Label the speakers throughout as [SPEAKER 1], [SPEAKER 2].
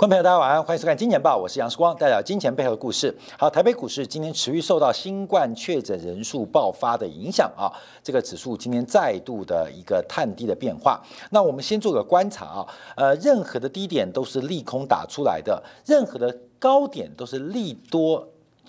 [SPEAKER 1] 观众朋友，大家晚安，欢迎收看《金钱报》，我是杨世光，带来金钱背后的故事。好，台北股市今天持续受到新冠确诊人数爆发的影响啊，这个指数今天再度的一个探低的变化。那我们先做个观察啊，呃，任何的低点都是利空打出来的，任何的高点都是利多。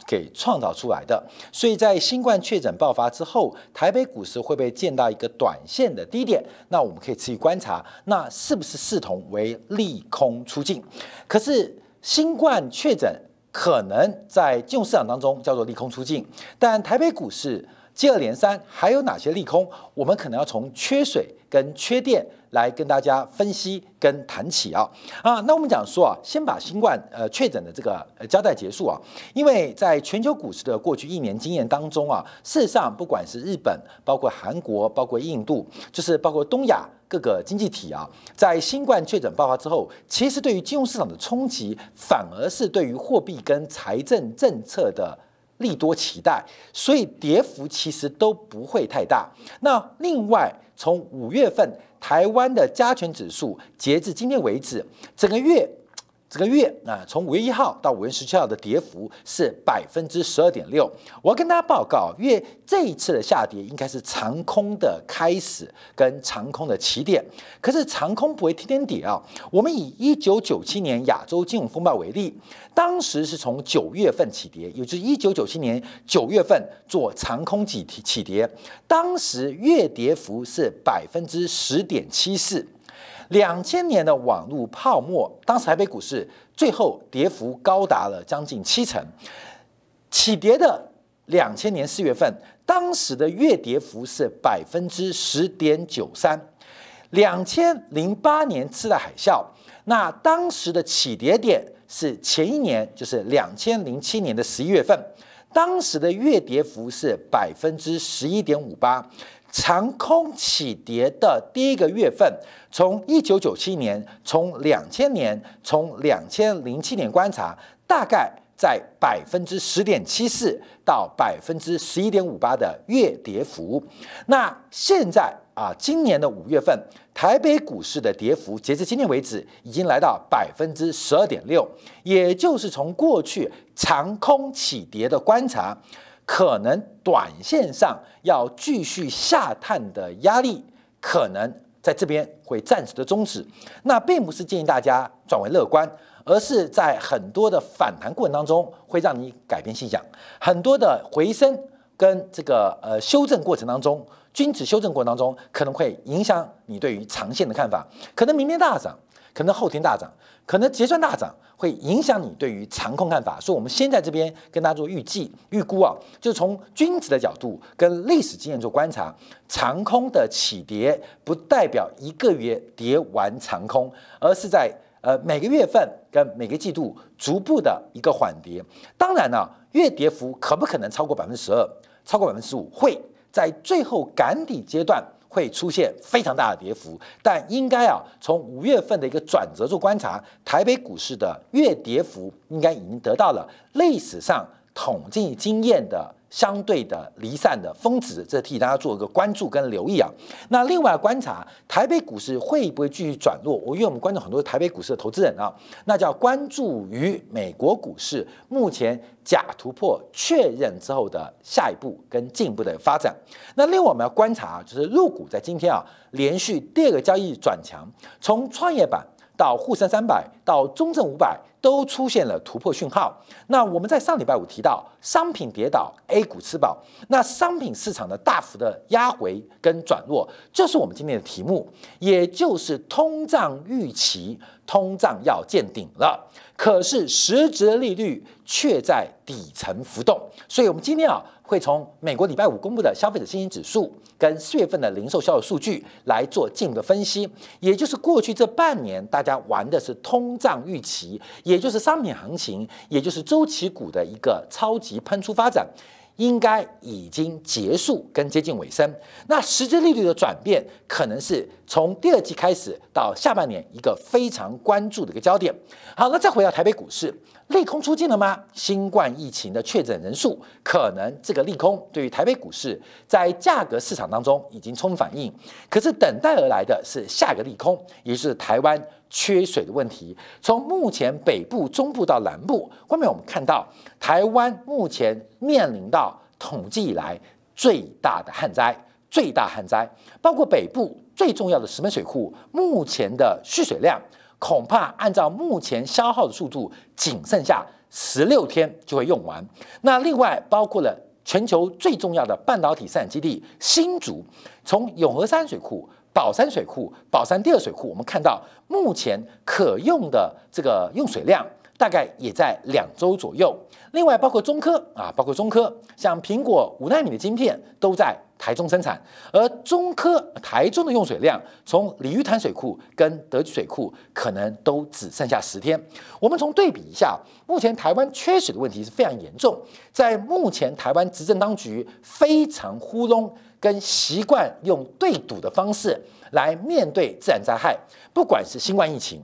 [SPEAKER 1] 给创造出来的，所以在新冠确诊爆发之后，台北股市会不会见到一个短线的低点？那我们可以持续观察，那是不是视同为利空出尽？可是新冠确诊可能在金融市场当中叫做利空出尽，但台北股市接二连三，还有哪些利空？我们可能要从缺水跟缺电。来跟大家分析跟谈起啊啊，那我们讲说啊，先把新冠呃确诊的这个呃交代结束啊，因为在全球股市的过去一年经验当中啊，事实上不管是日本、包括韩国、包括印度，就是包括东亚各个经济体啊，在新冠确诊爆发之后，其实对于金融市场的冲击，反而是对于货币跟财政政策的利多期待，所以跌幅其实都不会太大。那另外从五月份。台湾的加权指数截至今天为止，整个月，这个月啊，从五月一号到五月十七号的跌幅是百分之十二点六。我要跟大家报告，月这一次的下跌应该是长空的开始跟长空的起点。可是长空不会天天跌啊。我们以一九九七年亚洲金融风暴为例。当时是从九月份起跌，也就是一九九七年九月份做长空起起跌，当时月跌幅是百分之十点七四。两千年的网络泡沫，当时台北股市最后跌幅高达了将近七成。起跌的两千年四月份，当时的月跌幅是百分之十点九三。两千零八年次贷海啸，那当时的起跌点。是前一年，就是两千零七年的十一月份，当时的月跌幅是百分之十一点五八，长空起跌的第一个月份，从一九九七年，从两千年，从两千零七年观察，大概在百分之十点七四到百分之十一点五八的月跌幅。那现在啊，今年的五月份。台北股市的跌幅，截至今天为止，已经来到百分之十二点六，也就是从过去长空起跌的观察，可能短线上要继续下探的压力，可能在这边会暂时的终止。那并不是建议大家转为乐观，而是在很多的反弹过程当中，会让你改变信仰，很多的回升跟这个呃修正过程当中。均值修正过程当中，可能会影响你对于长线的看法，可能明天大涨，可能后天大涨，可能结算大涨，会影响你对于长空看法。所以，我们先在这边跟大家做预计、预估啊，就从君子的角度跟历史经验做观察，长空的起跌不代表一个月跌完长空，而是在呃每个月份跟每个季度逐步的一个缓跌。当然呢，月跌幅可不可能超过百分之十二，超过百分之十五？会。在最后赶底阶段会出现非常大的跌幅，但应该啊，从五月份的一个转折做观察，台北股市的月跌幅应该已经得到了历史上统计经验的。相对的离散的峰值，这替大家做一个关注跟留意啊。那另外观察台北股市会不会继续转弱？我因为我们关注很多台北股市的投资人啊，那叫关注于美国股市目前假突破确认之后的下一步跟进一步的发展。那另外我们要观察啊就是入股在今天啊连续第二个交易转强，从创业板到沪深三百到中证五百。都出现了突破讯号。那我们在上礼拜五提到，商品跌倒，A 股吃饱。那商品市场的大幅的压回跟转弱，就是我们今天的题目，也就是通胀预期，通胀要见顶了。可是实质利率却在底层浮动。所以，我们今天啊，会从美国礼拜五公布的消费者信心指数。跟四月份的零售销售数据来做进一步的分析，也就是过去这半年大家玩的是通胀预期，也就是商品行情，也就是周期股的一个超级喷出发展，应该已经结束跟接近尾声。那实质利率的转变，可能是从第二季开始到下半年一个非常关注的一个焦点。好，那再回到台北股市，利空出尽了吗？新冠疫情的确诊人数，可能这个利空对于台北股市在价格市场当中已经充分反应。可是等待而来的是下个利空，也就是台湾缺水的问题。从目前北部、中部到南部，外面我们看到台湾目前面临到统计以来最大的旱灾。最大旱灾，包括北部最重要的石门水库，目前的蓄水量恐怕按照目前消耗的速度，仅剩下十六天就会用完。那另外包括了全球最重要的半导体生产基地新竹，从永和山水库、宝山水库、宝山第二水库，我们看到目前可用的这个用水量大概也在两周左右。另外包括中科啊，包括中科，像苹果五纳米的晶片都在。台中生产，而中科台中的用水量，从鲤鱼潭水库跟德基水库可能都只剩下十天。我们从对比一下，目前台湾缺水的问题是非常严重。在目前台湾执政当局非常糊弄跟习惯用对赌的方式来面对自然灾害，不管是新冠疫情。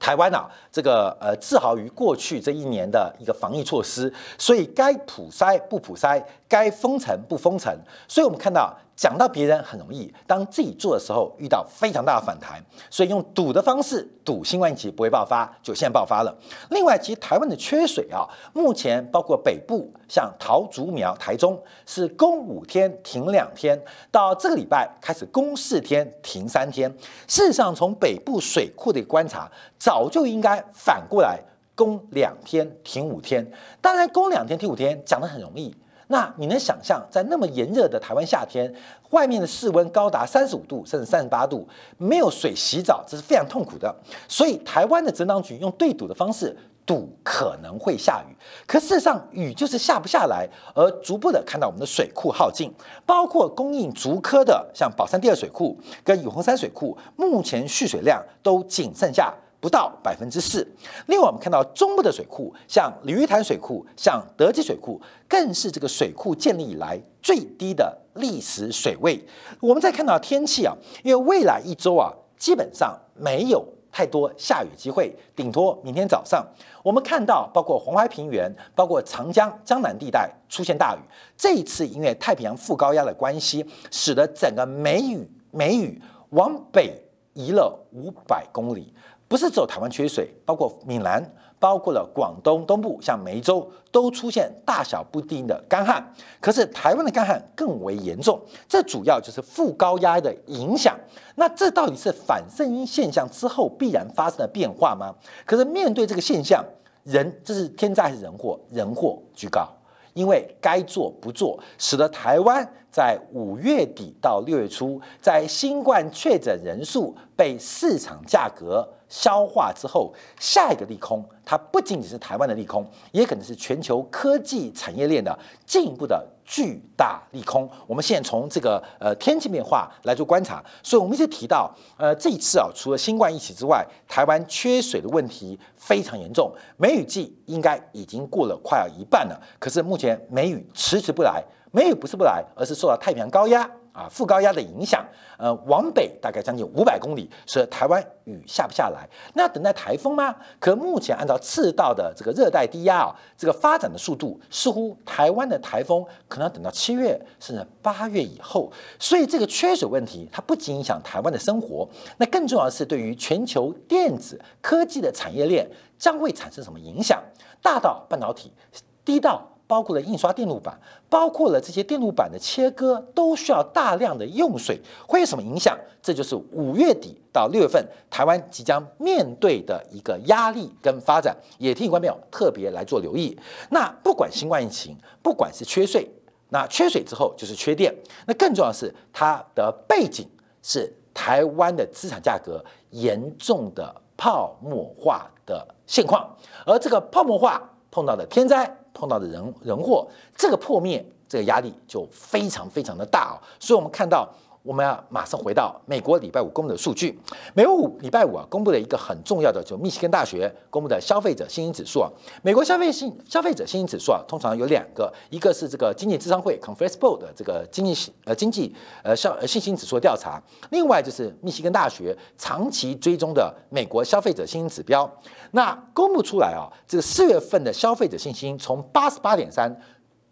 [SPEAKER 1] 台湾啊，这个呃，自豪于过去这一年的一个防疫措施，所以该普筛不普筛，该封城不封城，所以我们看到。讲到别人很容易，当自己做的时候遇到非常大的反弹，所以用赌的方式赌新冠疫情不会爆发，就现在爆发了。另外，其实台湾的缺水啊，目前包括北部像桃竹苗、台中是供五天停两天，到这个礼拜开始供四天停三天。事实上，从北部水库的观察，早就应该反过来供两天停五天。当然，供两天停五天讲得很容易。那你能想象，在那么炎热的台湾夏天，外面的室温高达三十五度甚至三十八度，没有水洗澡，这是非常痛苦的。所以台湾的整党局用对赌的方式赌可能会下雨，可事实上雨就是下不下来，而逐步的看到我们的水库耗尽，包括供应竹科的像宝山第二水库跟永恒山水库，目前蓄水量都仅剩下。不到百分之四。另外，我们看到中部的水库，像鲤鱼潭水库、像德基水库，更是这个水库建立以来最低的历史水位。我们再看到天气啊，因为未来一周啊，基本上没有太多下雨机会，顶多明天早上。我们看到，包括黄淮平原、包括长江江南地带出现大雨。这一次因为太平洋副高压的关系，使得整个梅雨梅雨往北移了五百公里。不是只有台湾缺水，包括闽南，包括了广东东部，像梅州都出现大小不定的干旱。可是台湾的干旱更为严重，这主要就是副高压的影响。那这到底是反声音现象之后必然发生的变化吗？可是面对这个现象，人这是天灾还是人祸？人祸居高，因为该做不做，使得台湾在五月底到六月初，在新冠确诊人数被市场价格。消化之后，下一个利空，它不仅仅是台湾的利空，也可能是全球科技产业链的进一步的巨大利空。我们现在从这个呃天气变化来做观察，所以我们一直提到，呃这一次啊，除了新冠疫情之外，台湾缺水的问题非常严重。梅雨季应该已经过了快要一半了，可是目前梅雨迟迟不来，梅雨不是不来，而是受到太平洋高压。啊，副高压的影响，呃，往北大概将近五百公里，所以台湾雨下不下来。那等待台风吗？可目前按照赤道的这个热带低压啊，这个发展的速度，似乎台湾的台风可能要等到七月甚至八月以后。所以这个缺水问题，它不仅影响台湾的生活，那更重要的是对于全球电子科技的产业链将会产生什么影响？大到半导体，低到。包括了印刷电路板，包括了这些电路板的切割，都需要大量的用水，会有什么影响？这就是五月底到六月份台湾即将面对的一个压力跟发展，也提醒观众朋友特别来做留意。那不管新冠疫情，不管是缺水，那缺水之后就是缺电，那更重要的是它的背景是台湾的资产价格严重的泡沫化的现况，而这个泡沫化碰到的天灾。碰到的人人祸，这个破灭，这个压力就非常非常的大啊。所以，我们看到我们要马上回到美国礼拜五公布的数据。美国五礼拜五啊，公布了一个很重要的，就密西根大学公布的消费者信心指数啊。美国消费信消费者信心指数啊，通常有两个，一个是这个经济智商会 Conference Board 的这个经济呃经济呃消呃信心指数调查，另外就是密西根大学长期追踪的美国消费者信心指标。那公布出来啊，这个四月份的消费者信心从八十八点三。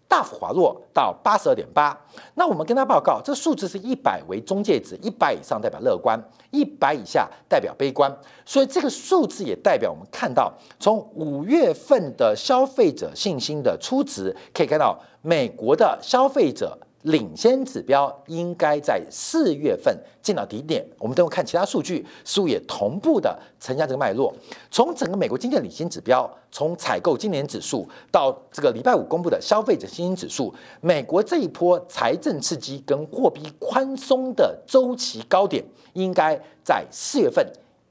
[SPEAKER 1] 大幅滑落到八十二点八。那我们跟他报告，这数字是一百为中介值，一百以上代表乐观，一百以下代表悲观。所以这个数字也代表我们看到，从五月份的消费者信心的初值，可以看到美国的消费者。领先指标应该在四月份见到底点，我们等会看其他数据，似乎也同步的呈现这个脉络。从整个美国经济的领先指标，从采购今年指数到这个礼拜五公布的消费者信心指数，美国这一波财政刺激跟货币宽松的周期高点，应该在四月份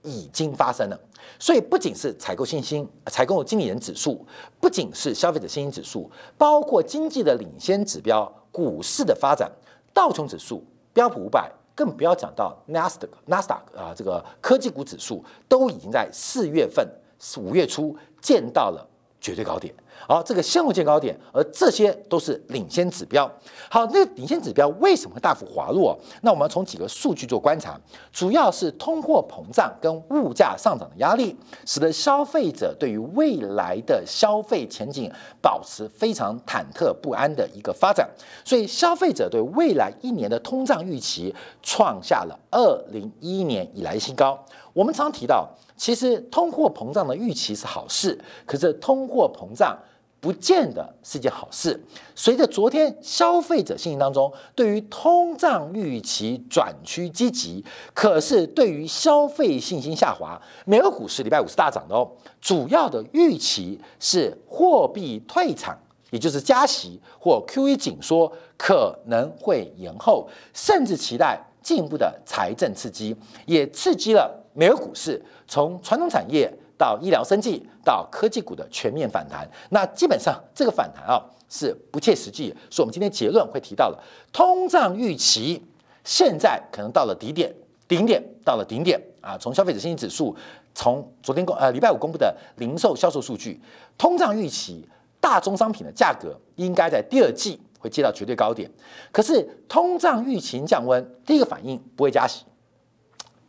[SPEAKER 1] 已经发生了。所以不仅是采购信心、采购经理人指数，不仅是消费者信心指数，包括经济的领先指标。股市的发展，道琼指数、标普五百，更不要讲到纳斯达克、纳斯达克啊，这个科技股指数都已经在四月份、五月初见到了绝对高点。好，这个现货见高点，而这些都是领先指标。好，那领先指标为什么会大幅滑落？那我们从几个数据做观察，主要是通货膨胀跟物价上涨的压力，使得消费者对于未来的消费前景保持非常忐忑不安的一个发展。所以，消费者对未来一年的通胀预期创下了二零一一年以来新高。我们常提到，其实通货膨胀的预期是好事，可是通货膨胀。不见得是件好事。随着昨天消费者信心当中对于通胀预期转趋积极，可是对于消费信心下滑，美国股市礼拜五是大涨的哦。主要的预期是货币退场，也就是加息或 QE 紧缩可能会延后，甚至期待进一步的财政刺激，也刺激了美国股市从传统产业。到医疗生计，到科技股的全面反弹，那基本上这个反弹啊是不切实际，所以我们今天结论会提到了通胀预期现在可能到了底点，顶点到了顶点啊。从消费者信心指数，从昨天公呃礼拜五公布的零售销售数据，通胀预期大宗商品的价格应该在第二季会接到绝对高点。可是通胀预期降温，第一个反应不会加息，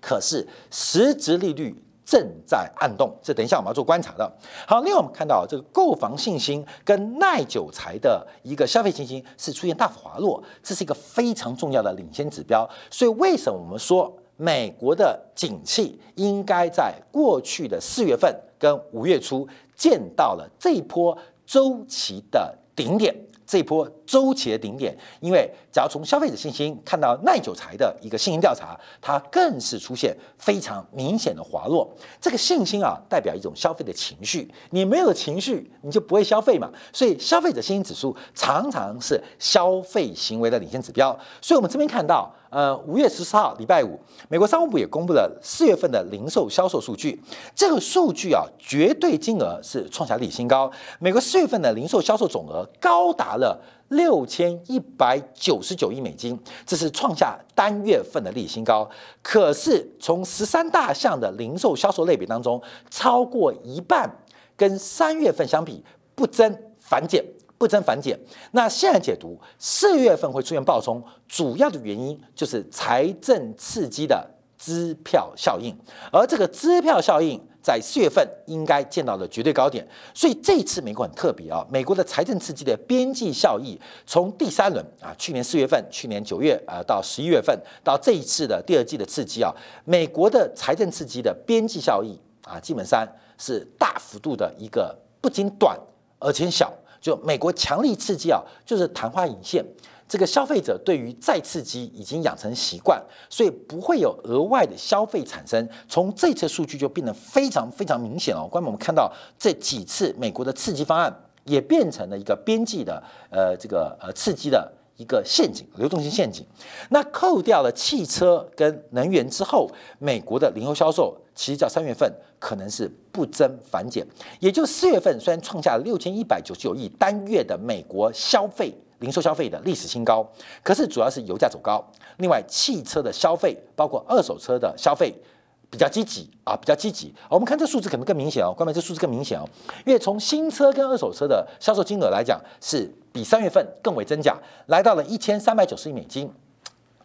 [SPEAKER 1] 可是实质利率。正在暗动，这等一下我们要做观察的。好，另外我们看到这个购房信心跟耐久财的一个消费信心是出现大幅滑落，这是一个非常重要的领先指标。所以为什么我们说美国的景气应该在过去的四月份跟五月初见到了这一波周期的顶点？这波周期的顶点，因为只要从消费者信心看到耐久材的一个信心调查，它更是出现非常明显的滑落。这个信心啊，代表一种消费的情绪，你没有情绪，你就不会消费嘛。所以消费者信心指数常常是消费行为的领先指标。所以我们这边看到。呃，五月十四号，礼拜五，美国商务部也公布了四月份的零售销售数据。这个数据啊，绝对金额是创下历史新高。美国四月份的零售销售总额高达了六千一百九十九亿美金，这是创下单月份的历史新高。可是从十三大项的零售销售类别当中，超过一半跟三月份相比不增反减。不增反减，那现在解读四月份会出现暴冲，主要的原因就是财政刺激的支票效应，而这个支票效应在四月份应该见到了绝对高点，所以这一次美国很特别啊，美国的财政刺激的边际效益从第三轮啊，去年四月份、去年九月啊到十一月份到这一次的第二季的刺激啊，美国的财政刺激的边际效益啊，基本上是大幅度的一个不仅短而且小。就美国强力刺激啊，就是昙花一现。这个消费者对于再刺激已经养成习惯，所以不会有额外的消费产生。从这次数据就变得非常非常明显了。关我们看到这几次美国的刺激方案，也变成了一个边际的呃这个呃刺激的一个陷阱，流动性陷阱。那扣掉了汽车跟能源之后，美国的零售销售。其实，在三月份可能是不增反减，也就四月份虽然创下了六千一百九十九亿单月的美国消费零售消费的历史新高，可是主要是油价走高。另外，汽车的消费，包括二手车的消费，比较积极啊，比较积极。我们看这数字可能更明显哦，关门这数字更明显哦，因为从新车跟二手车的销售金额来讲，是比三月份更为增加，来到了一千三百九十亿美金，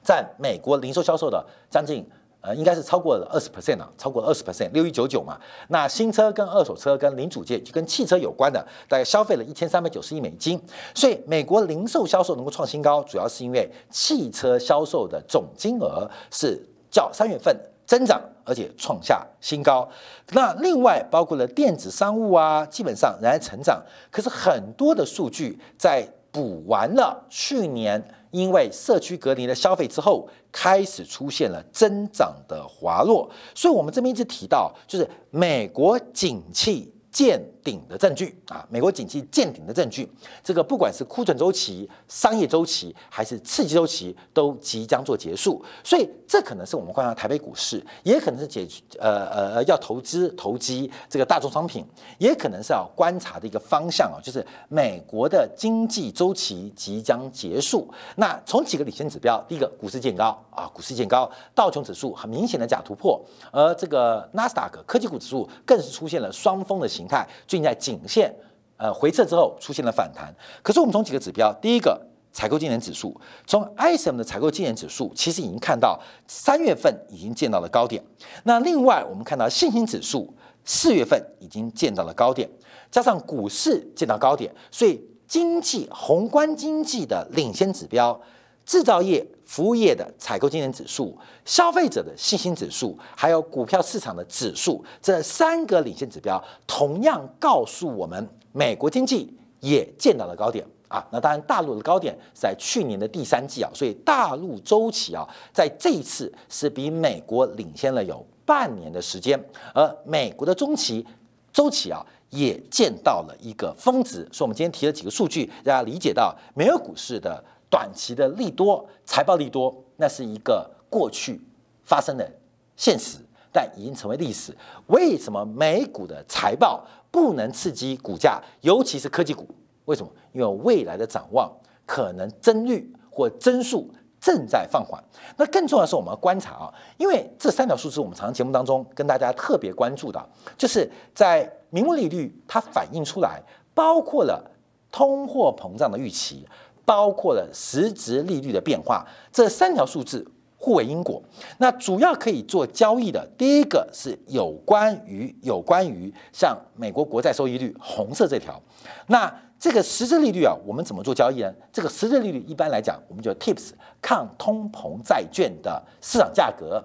[SPEAKER 1] 占美国零售销售的将近。呃，应该是超过了二十 percent 啊，超过二十 percent，六一九九嘛。那新车跟二手车跟零组件就跟汽车有关的，大概消费了一千三百九十亿美金。所以美国零售销售能够创新高，主要是因为汽车销售的总金额是较三月份增长，而且创下新高。那另外包括了电子商务啊，基本上仍然成长。可是很多的数据在补完了去年。因为社区隔离的消费之后，开始出现了增长的滑落，所以我们这边一直提到，就是美国景气。见顶的证据啊，美国景气见顶的证据，这个不管是库存周期、商业周期还是刺激周期，都即将做结束。所以这可能是我们观察台北股市，也可能是解呃呃要投资投机这个大宗商品，也可能是要观察的一个方向啊，就是美国的经济周期即将结束。那从几个领先指标，第一个股市见高啊，股市见高，道琼指数很明显的假突破，而这个纳斯达克科技股指数更是出现了双峰的。形态最近在颈线呃回撤之后出现了反弹，可是我们从几个指标，第一个采购经理指数，从 ISM 的采购经理指数，其实已经看到三月份已经见到了高点。那另外我们看到信心指数四月份已经见到了高点，加上股市见到高点，所以经济宏观经济的领先指标。制造业、服务业的采购经理指数、消费者的信心指数，还有股票市场的指数，这三个领先指标，同样告诉我们，美国经济也见到了高点啊。那当然，大陆的高点在去年的第三季啊，所以大陆周期啊，在这一次是比美国领先了有半年的时间，而美国的中期周期啊，也见到了一个峰值。所以，我们今天提了几个数据，大家理解到美国股市的。短期的利多，财报利多，那是一个过去发生的现实，但已经成为历史。为什么美股的财报不能刺激股价，尤其是科技股？为什么？因为未来的展望可能增率或增速正在放缓。那更重要的是，我们要观察啊，因为这三条数字，我们常常节目当中跟大家特别关注的，就是在名目利率它反映出来，包括了通货膨胀的预期。包括了实质利率的变化，这三条数字互为因果。那主要可以做交易的，第一个是有关于有关于像美国国债收益率红色这条。那这个实质利率啊，我们怎么做交易呢？这个实质利率一般来讲，我们就 TIPS 抗通膨债券的市场价格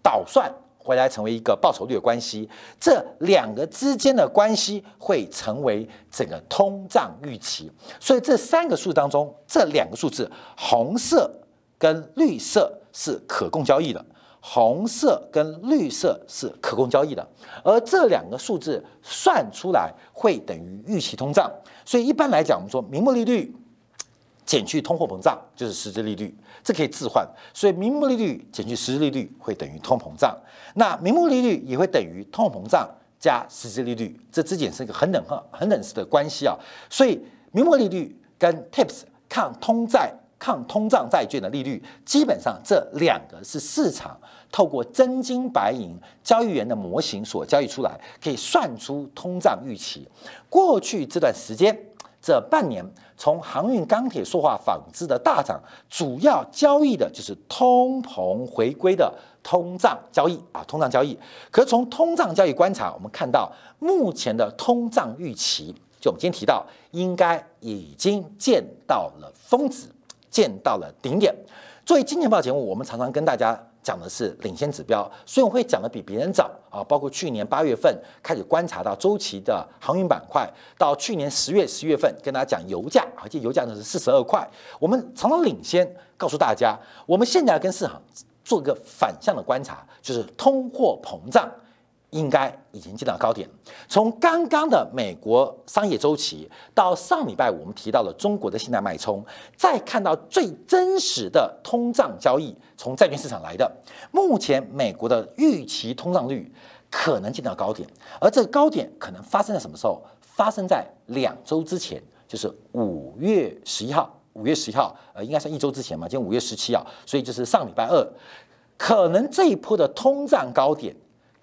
[SPEAKER 1] 倒算。回来成为一个报酬率的关系，这两个之间的关系会成为整个通胀预期。所以这三个数当中，这两个数字，红色跟绿色是可供交易的，红色跟绿色是可供交易的，而这两个数字算出来会等于预期通胀。所以一般来讲，我们说名目利率。减去通货膨胀就是实质利率，这可以置换，所以名目利率减去实质利率会等于通膨胀，那名目利率也会等于通货膨胀加实质利率，这之间是一个很等很很等式的关系啊。所以名目利率跟 TIPS 抗通债抗通胀债券的利率，基本上这两个是市场透过真金白银交易员的模型所交易出来，可以算出通胀预期。过去这段时间。这半年，从航运、钢铁、塑化、纺织的大涨，主要交易的就是通膨回归的通胀交易啊，通胀交易。可是从通胀交易观察，我们看到目前的通胀预期，就我们今天提到，应该已经见到了峰值，见到了顶点。作为金钱报节目，我们常常跟大家。讲的是领先指标，所以我会讲的比别人早啊。包括去年八月份开始观察到周期的航运板块，到去年十月、十月份跟大家讲油价，而且油价呢是四十二块。我们常常领先告诉大家，我们现在跟市场做一个反向的观察，就是通货膨胀。应该已经见到高点。从刚刚的美国商业周期到上礼拜五我们提到了中国的信贷脉冲，再看到最真实的通胀交易从债券市场来的，目前美国的预期通胀率可能见到高点，而这个高点可能发生在什么时候？发生在两周之前，就是五月十一号。五月十一号，呃，应该是一周之前嘛，今天五月十七号，所以就是上礼拜二，可能这一波的通胀高点，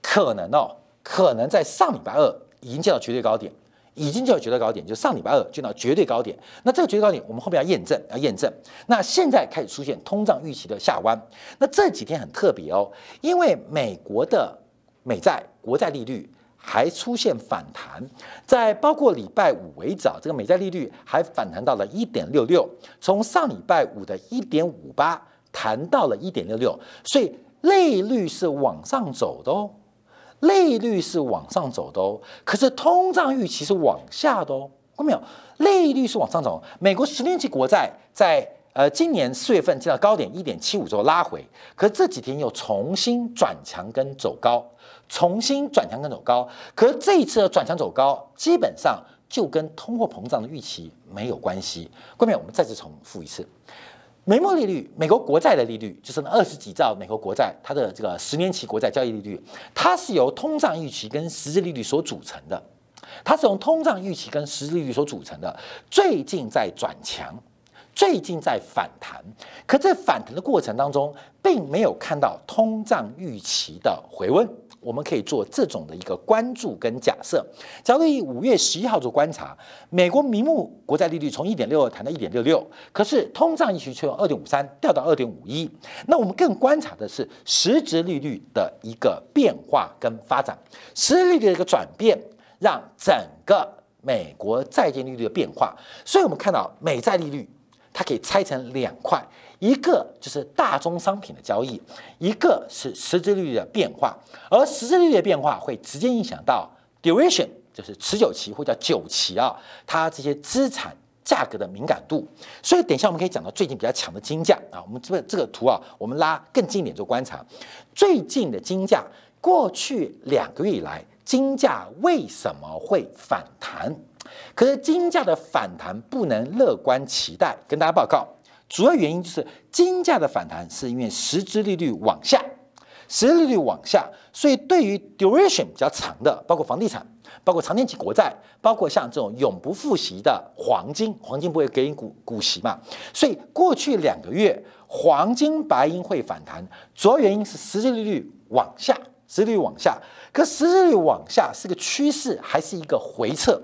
[SPEAKER 1] 可能哦，可能在上礼拜二已经见到绝对高点，已经见到绝对高点，就上礼拜二见到绝对高点。那这个绝对高点，我们后面要验证，要验证。那现在开始出现通胀预期的下弯，那这几天很特别哦，因为美国的美债国债利率。还出现反弹，在包括礼拜五为早，这个美债利率还反弹到了一点六六，从上礼拜五的一点五八弹到了一点六六，所以利率是往上走的哦，利率是往上走的哦，可是通胀预期是往下的哦，看到没有？利率是往上走，美国十年期国债在呃今年四月份见到高点一点七五之后拉回，可是这几天又重新转强跟走高。重新转强跟走高，可是这一次的转强走高，基本上就跟通货膨胀的预期没有关系。后面我们再次重复一次，美墨利率，美国国债的利率，就是那二十几兆美国国债，它的这个十年期国债交易利率，它是由通胀预期跟实质利率所组成的，它是从通胀预期跟实质利率所组成的，最近在转强。最近在反弹，可在反弹的过程当中，并没有看到通胀预期的回温。我们可以做这种的一个关注跟假设。假如以五月十一号做观察，美国名目国债利率从一点六二谈到一点六六，可是通胀预期却由二点五三掉到二点五一。那我们更观察的是实质利率的一个变化跟发展，实质利率的一个转变，让整个美国债券利率的变化。所以我们看到美债利率。它可以拆成两块，一个就是大宗商品的交易，一个是实质利率的变化。而实质利率的变化会直接影响到 duration，就是持久期或叫久期啊，它这些资产价格的敏感度。所以等一下我们可以讲到最近比较强的金价啊，我们这个这个图啊，我们拉更近一点做观察。最近的金价，过去两个月以来，金价为什么会反弹？可是金价的反弹不能乐观期待，跟大家报告，主要原因就是金价的反弹是因为实质利率往下，实质利率往下，所以对于 duration 比较长的，包括房地产，包括长年期国债，包括像这种永不付息的黄金，黄金不会给你股股息嘛，所以过去两个月黄金白银会反弹，主要原因是实质利率往下，实质利率往下，可实质利率往下是个趋势，还是一个回撤？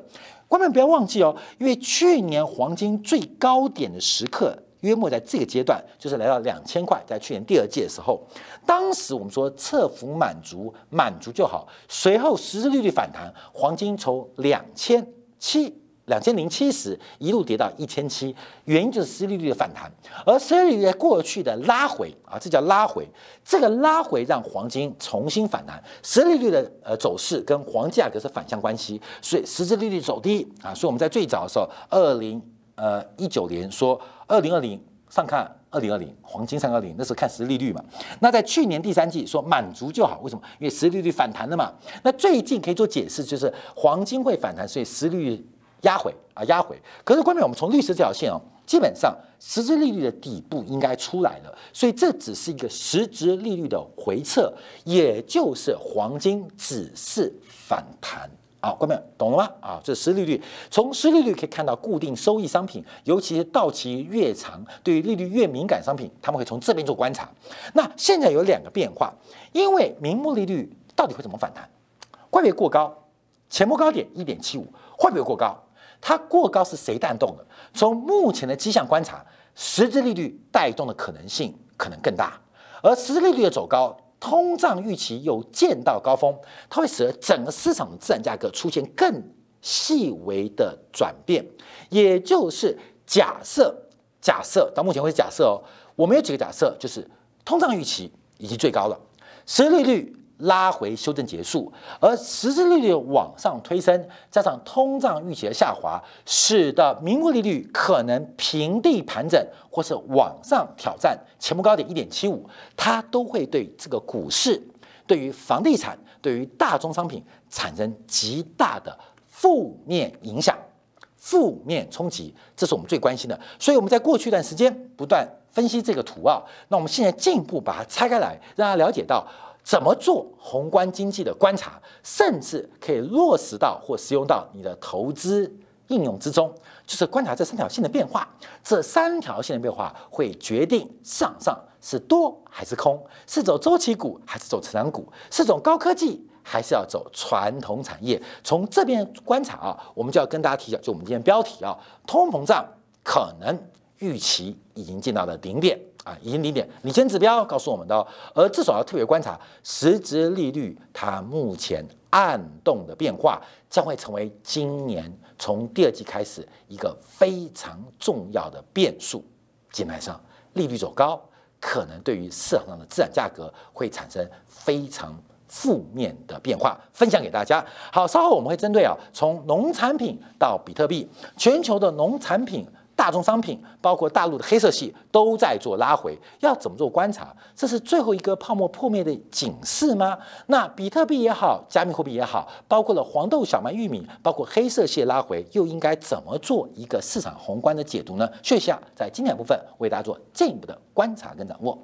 [SPEAKER 1] 观众不要忘记哦，因为去年黄金最高点的时刻，约莫在这个阶段，就是来到两千块，在去年第二季的时候，当时我们说测幅满足，满足就好。随后实质利率反弹，黄金从两千七。两千零七十一路跌到一千七，原因就是实利率的反弹，而实利率在过去的拉回啊，这叫拉回，这个拉回让黄金重新反弹，实利率的呃走势跟黄价格是反向关系，所以实质利率走低啊，所以我们在最早的时候，二零呃一九年说二零二零上看二零二零黄金三二零，那时候看实利率嘛，那在去年第三季说满足就好，为什么？因为实利率反弹了嘛，那最近可以做解释，就是黄金会反弹，所以实利率。压回啊，压回。可是，关键我们从绿色这条线哦，基本上实质利率的底部应该出来了，所以这只是一个实质利率的回撤，也就是黄金只是反弹啊，关键懂了吗？啊，这是实利率从实利率可以看到，固定收益商品，尤其是到期越长，对于利率越敏感商品，他们会从这边做观察。那现在有两个变化，因为名目利率到底会怎么反弹？会不会过高？前波高点一点七五会不会过高？它过高是谁带动的？从目前的迹象观察，实质利率带动的可能性可能更大。而实质利率的走高，通胀预期又见到高峰，它会使得整个市场的自然价格出现更细微的转变。也就是假设，假设到目前为止假设哦，我们有几个假设，就是通胀预期已经最高了，实际利率。拉回修正结束，而实质利率往上推升，加上通胀预期的下滑，使得名目利率可能平地盘整，或是往上挑战前部高点一点七五，它都会对这个股市、对于房地产、对于大宗商品产生极大的负面影响、负面冲击，这是我们最关心的。所以我们在过去一段时间不断分析这个图啊，那我们现在进一步把它拆开来，让大家了解到。怎么做宏观经济的观察，甚至可以落实到或使用到你的投资应用之中，就是观察这三条线的变化。这三条线的变化会决定市场上是多还是空，是走周期股还是走成长股，是走高科技还是要走传统产业。从这边观察啊，我们就要跟大家提一下，就我们今天标题啊，通膨胀可能预期已经见到了顶点。啊，已经零点领先指标告诉我们的，而至少要特别观察实质利率，它目前暗动的变化，将会成为今年从第二季开始一个非常重要的变数。基本上利率走高，可能对于市场上的资产价格会产生非常负面的变化。分享给大家。好，稍后我们会针对啊，从农产品到比特币，全球的农产品。大宗商品，包括大陆的黑色系，都在做拉回。要怎么做观察？这是最后一个泡沫破灭的警示吗？那比特币也好，加密货币也好，包括了黄豆、小麦、玉米，包括黑色系拉回，又应该怎么做一个市场宏观的解读呢？谢下在今天部分为大家做进一步的观察跟掌握。